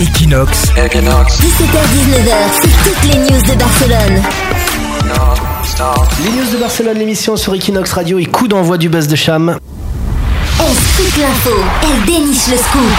Equinox, Equinox, 17h-19h, c'est toutes les news de Barcelone. Les news de Barcelone, l'émission sur Equinox Radio et coup d'envoi du buzz de Cham. Elle scoop l'info, elle déniche le scoop.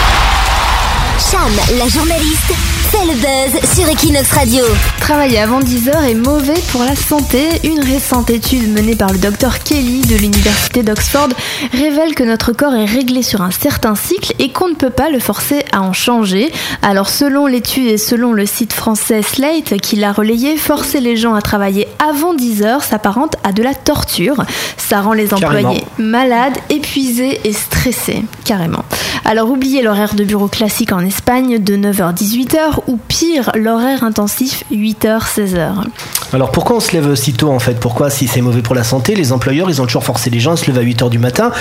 Cham, la journaliste, fait le buzz sur Equinox Radio. Travailler avant 10h est mauvais pour la santé. Une récente étude menée par le docteur Kelly de l'université d'Oxford révèle que notre corps est réglé sur un certain cycle et qu'on ne peut pas le forcer à en changer. Alors selon l'étude et selon le site français Slate qui l'a relayé, forcer les gens à travailler avant 10h s'apparente à de la torture. Ça rend les employés Carrément. malades, épuisés et stressés, carrément. Alors oubliez l'horaire de bureau classique en Espagne de 9h à 18h ou pire l'horaire intensif 8h 16h. Alors pourquoi on se lève si tôt en fait? Pourquoi si c'est mauvais pour la santé Les employeurs ils ont toujours forcé les gens à se lever à 8h du matin?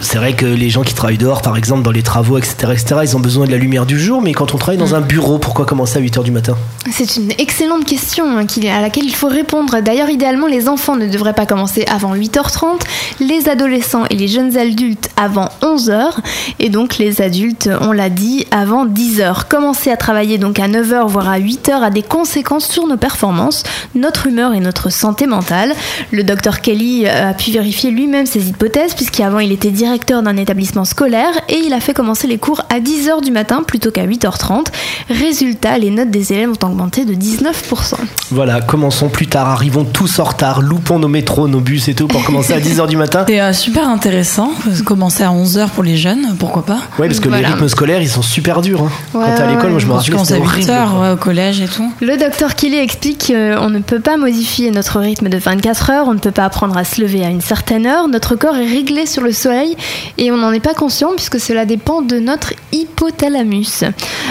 C'est vrai que les gens qui travaillent dehors par exemple dans les travaux etc. etc. ils ont besoin de la lumière du jour mais quand on travaille dans un bureau pourquoi commencer à 8h du matin? C'est une excellente question hein, à laquelle il faut répondre. D'ailleurs, idéalement, les enfants ne devraient pas commencer avant 8h30, les adolescents et les jeunes adultes avant 11h, et donc les adultes, on l'a dit, avant 10h. Commencer à travailler donc à 9h, voire à 8h, a des conséquences sur nos performances, notre humeur et notre santé mentale. Le docteur Kelly euh, a pu vérifier lui-même ses hypothèses, puisqu'avant il était directeur d'un établissement scolaire, et il a fait commencer les cours à 10h du matin plutôt qu'à 8h30. Résultat, les notes des élèves ont augmenté de 19%. Voilà, commençons plus tard, arrivons tous en retard, loupons nos métros, nos bus et tout pour commencer à 10h du matin. C'est euh, super intéressant. Commencer à 11h pour les jeunes, pourquoi pas Ouais parce que Voilà. les rythmes scolaires ils sont super durs. hein. Ouais, Quand t'es à ouais, l'école moi je me. Je rappelle commence à c'était 8h horrible. quoi. ouais, au collège et tout. Le docteur Kelly explique qu'on ne peut pas modifier notre rythme de 24 heures, on ne peut pas apprendre à se lever à une certaine heure, notre corps est réglé sur le soleil et on n'en est pas conscient puisque cela dépend de notre hypothalamus.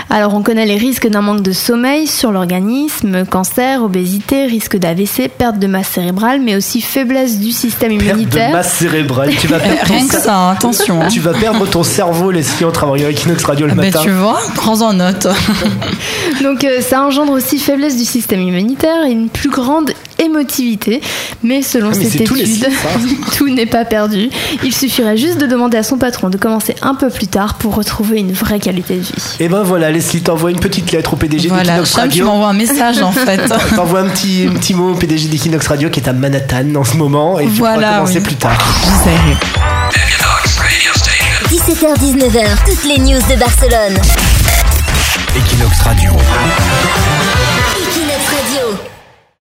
Alors on connaît les risques d'un manque de sommeil sur l'organisme, cancer, obésité, risque d'AVC, perte de masse cérébrale, mais aussi faiblesse du système Perte de immunitaire. masse cérébrale, tu vas Euh, perdre ton Rien que ça, attention. hein. Tu vas perdre ton cerveau, Leslie, en travaillant avec Inox Radio le Ah ben, matin. tu vois, prends-en note. Donc euh, ça engendre aussi faiblesse du système immunitaire et une plus grande émotivité. Mais selon Ah, mais cette étude, tout n'est pas perdu. Il suffirait juste de demander à son patron de commencer un peu plus tard pour retrouver une vraie qualité de vie. Et ben voilà, Leslie t'envoie une petite lettre au PDG voilà, d'Equinox Cham, tu Radio. m'envoies un message en fait. T'envoies un petit, un petit mot au PDG d'Equinox Radio qui est à Manhattan en ce moment et tu pourras Voilà, commencer oui. plus tard. Radio. 17h-19h, toutes les news de Barcelone. Equinox Radio.